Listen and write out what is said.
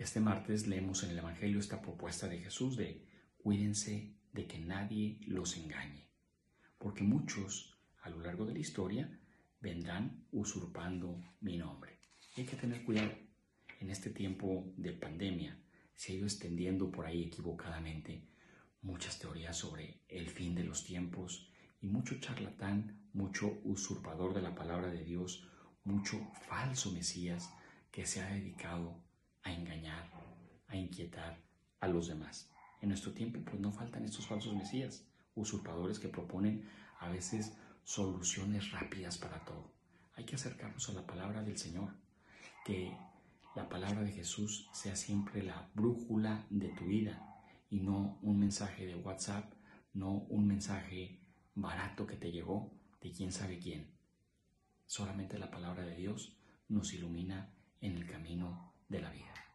Este martes leemos en el Evangelio esta propuesta de Jesús de cuídense de que nadie los engañe, porque muchos a lo largo de la historia vendrán usurpando mi nombre. hay que tener cuidado. En este tiempo de pandemia se ha ido extendiendo por ahí equivocadamente muchas teorías sobre el fin de los tiempos y mucho charlatán, mucho usurpador de la palabra de Dios, mucho falso Mesías que se ha dedicado a inquietar a los demás. En nuestro tiempo pues no faltan estos falsos Mesías, usurpadores que proponen a veces soluciones rápidas para todo. Hay que acercarnos a la palabra del Señor, que la palabra de Jesús sea siempre la brújula de tu vida y no un mensaje de WhatsApp, no un mensaje barato que te llegó de quién sabe quién. Solamente la palabra de Dios nos ilumina